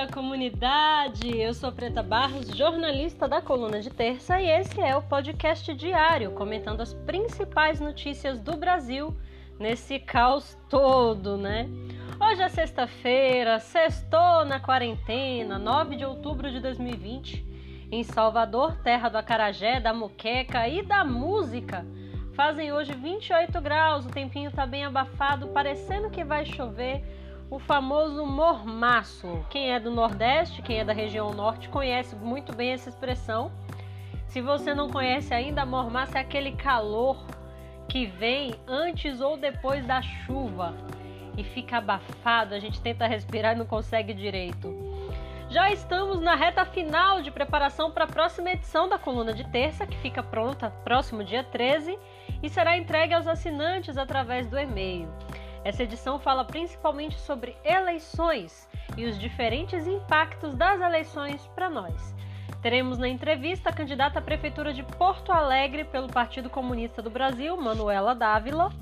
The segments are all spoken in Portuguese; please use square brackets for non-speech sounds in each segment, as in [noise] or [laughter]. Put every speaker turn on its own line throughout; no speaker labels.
dia, comunidade! Eu sou Preta Barros, jornalista da Coluna de Terça, e esse é o podcast diário comentando as principais notícias do Brasil nesse caos todo, né? Hoje é sexta-feira, sextou na quarentena, 9 de outubro de 2020, em Salvador, terra do acarajé, da muqueca e da música. Fazem hoje 28 graus, o tempinho tá bem abafado, parecendo que vai chover o famoso mormaço. Quem é do Nordeste, quem é da região Norte, conhece muito bem essa expressão. Se você não conhece ainda, mormaço é aquele calor que vem antes ou depois da chuva e fica abafado, a gente tenta respirar e não consegue direito. Já estamos na reta final de preparação para a próxima edição da coluna de terça, que fica pronta próximo dia 13 e será entregue aos assinantes através do e-mail. Essa edição fala principalmente sobre eleições e os diferentes impactos das eleições para nós. Teremos na entrevista a candidata à Prefeitura de Porto Alegre pelo Partido Comunista do Brasil, Manuela Dávila,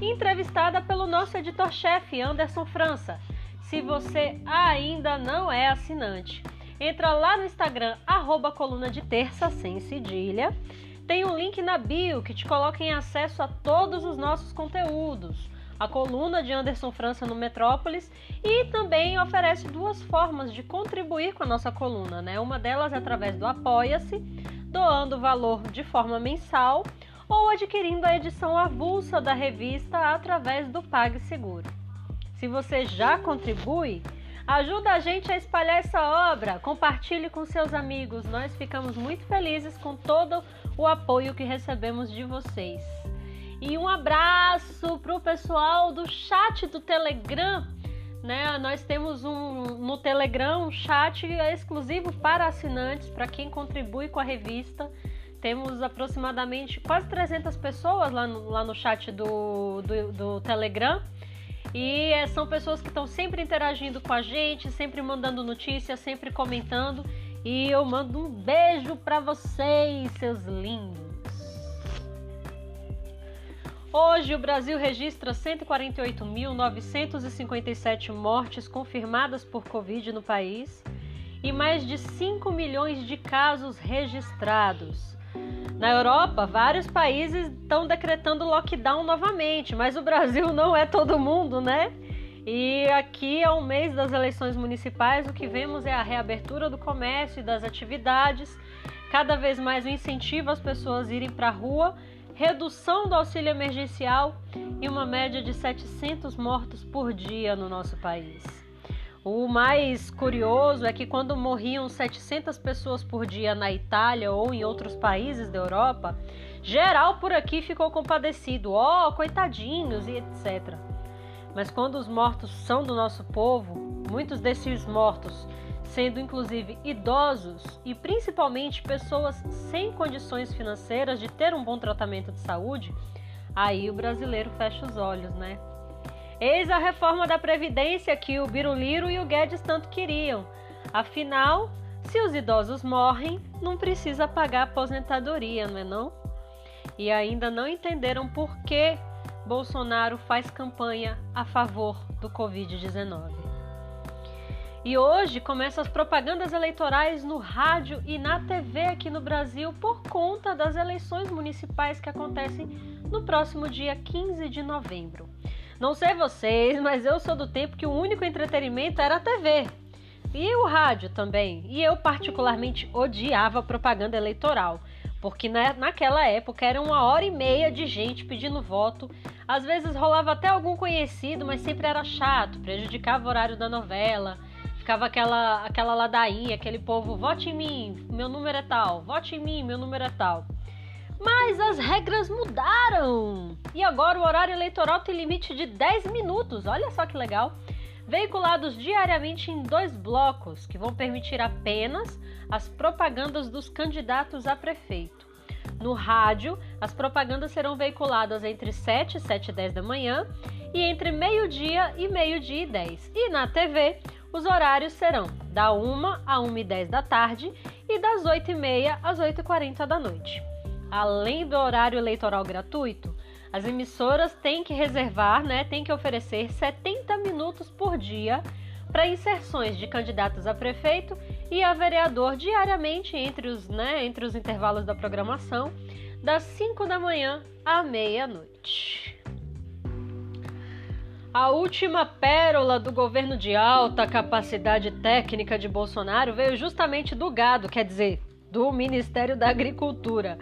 e entrevistada pelo nosso editor-chefe, Anderson França. Se você ainda não é assinante, entra lá no Instagram, arroba coluna de terça, sem cedilha. Tem um link na bio que te coloca em acesso a todos os nossos conteúdos a coluna de Anderson França no Metrópolis e também oferece duas formas de contribuir com a nossa coluna, né? Uma delas é através do Apoia-se, doando valor de forma mensal ou adquirindo a edição avulsa da revista através do PagSeguro. Se você já contribui, ajuda a gente a espalhar essa obra, compartilhe com seus amigos. Nós ficamos muito felizes com todo o apoio que recebemos de vocês. E um abraço para o pessoal do chat do Telegram. Né? Nós temos um no Telegram um chat exclusivo para assinantes, para quem contribui com a revista. Temos aproximadamente quase 300 pessoas lá no, lá no chat do, do, do Telegram. E é, são pessoas que estão sempre interagindo com a gente, sempre mandando notícias, sempre comentando. E eu mando um beijo para vocês, seus lindos. Hoje, o Brasil registra 148.957 mortes confirmadas por Covid no país e mais de 5 milhões de casos registrados. Na Europa, vários países estão decretando lockdown novamente, mas o Brasil não é todo mundo, né? E aqui é o mês das eleições municipais, o que vemos é a reabertura do comércio e das atividades, cada vez mais o incentivo às pessoas irem para a rua redução do auxílio emergencial e uma média de 700 mortos por dia no nosso país. O mais curioso é que quando morriam 700 pessoas por dia na Itália ou em outros países da Europa, geral por aqui ficou compadecido, ó, oh, coitadinhos e etc. Mas quando os mortos são do nosso povo, muitos desses mortos sendo inclusive idosos e principalmente pessoas sem condições financeiras de ter um bom tratamento de saúde, aí o brasileiro fecha os olhos, né? Eis a reforma da Previdência que o Biruliro e o Guedes tanto queriam. Afinal, se os idosos morrem, não precisa pagar aposentadoria, não é não? E ainda não entenderam por que Bolsonaro faz campanha a favor do Covid-19. E hoje começam as propagandas eleitorais no rádio e na TV aqui no Brasil por conta das eleições municipais que acontecem no próximo dia 15 de novembro. Não sei vocês, mas eu sou do tempo que o único entretenimento era a TV. E o rádio também. E eu particularmente odiava propaganda eleitoral, porque na, naquela época era uma hora e meia de gente pedindo voto. Às vezes rolava até algum conhecido, mas sempre era chato, prejudicava o horário da novela ficava aquela, aquela ladainha, aquele povo, vote em mim, meu número é tal, vote em mim, meu número é tal. Mas as regras mudaram! E agora o horário eleitoral tem limite de 10 minutos, olha só que legal! Veiculados diariamente em dois blocos, que vão permitir apenas as propagandas dos candidatos a prefeito. No rádio, as propagandas serão veiculadas entre 7 e 7 e 10 da manhã e entre meio-dia e meio-dia e 10. E na TV, os horários serão da 1 a 1 e 10 da tarde e das 8 e meia às 8 e 40 da noite. Além do horário eleitoral gratuito, as emissoras têm que reservar, né, têm que oferecer 70 minutos por dia para inserções de candidatos a prefeito e a vereador diariamente entre os, né, entre os intervalos da programação, das 5 da manhã à meia-noite. A última pérola do governo de alta capacidade técnica de Bolsonaro veio justamente do gado, quer dizer, do Ministério da Agricultura.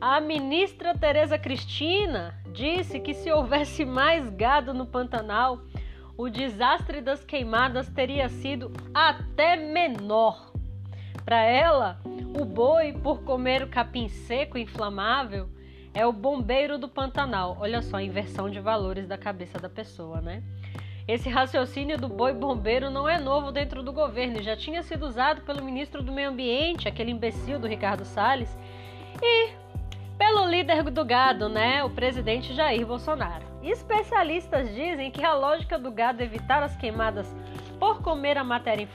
A ministra Tereza Cristina disse que se houvesse mais gado no Pantanal, o desastre das queimadas teria sido até menor. Para ela, o boi, por comer o capim seco inflamável, é o bombeiro do Pantanal. Olha só a inversão de valores da cabeça da pessoa, né? Esse raciocínio do boi bombeiro não é novo dentro do governo, já tinha sido usado pelo ministro do Meio Ambiente, aquele imbecil do Ricardo Salles, e pelo líder do gado, né, o presidente Jair Bolsonaro. Especialistas dizem que a lógica do gado evitar as queimadas por comer a matéria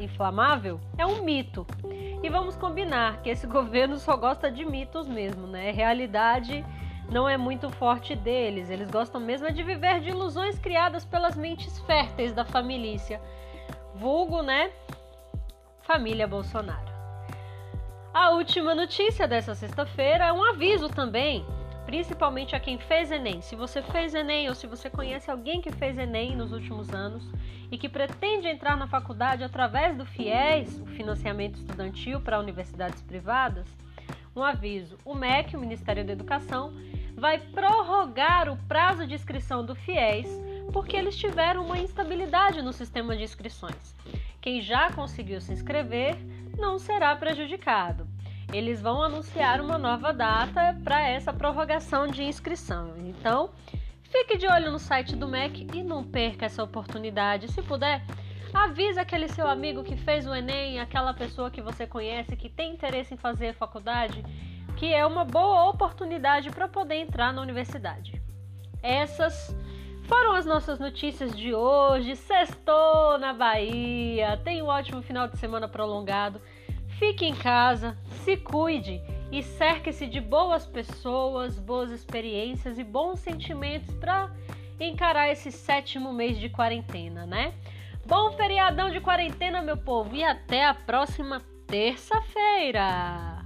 inflamável é um mito. E vamos combinar que esse [laughs] governo só gosta de mitos mesmo, né? Realidade não é muito forte deles. Eles gostam mesmo de viver de ilusões criadas pelas mentes férteis da família. Vulgo, né? Família Bolsonaro. A última notícia dessa sexta-feira é um aviso também principalmente a quem fez Enem. Se você fez Enem ou se você conhece alguém que fez Enem nos últimos anos e que pretende entrar na faculdade através do FIES, o financiamento estudantil para universidades privadas, um aviso: o MEC, o Ministério da Educação, vai prorrogar o prazo de inscrição do FIES porque eles tiveram uma instabilidade no sistema de inscrições. Quem já conseguiu se inscrever não será prejudicado eles vão anunciar uma nova data para essa prorrogação de inscrição. Então, fique de olho no site do MEC e não perca essa oportunidade. Se puder, avise aquele seu amigo que fez o Enem, aquela pessoa que você conhece que tem interesse em fazer faculdade, que é uma boa oportunidade para poder entrar na universidade. Essas foram as nossas notícias de hoje. Sextou na Bahia. Tenha um ótimo final de semana prolongado. Fique em casa, se cuide e cerque-se de boas pessoas, boas experiências e bons sentimentos para encarar esse sétimo mês de quarentena, né? Bom feriadão de quarentena, meu povo, e até a próxima terça-feira!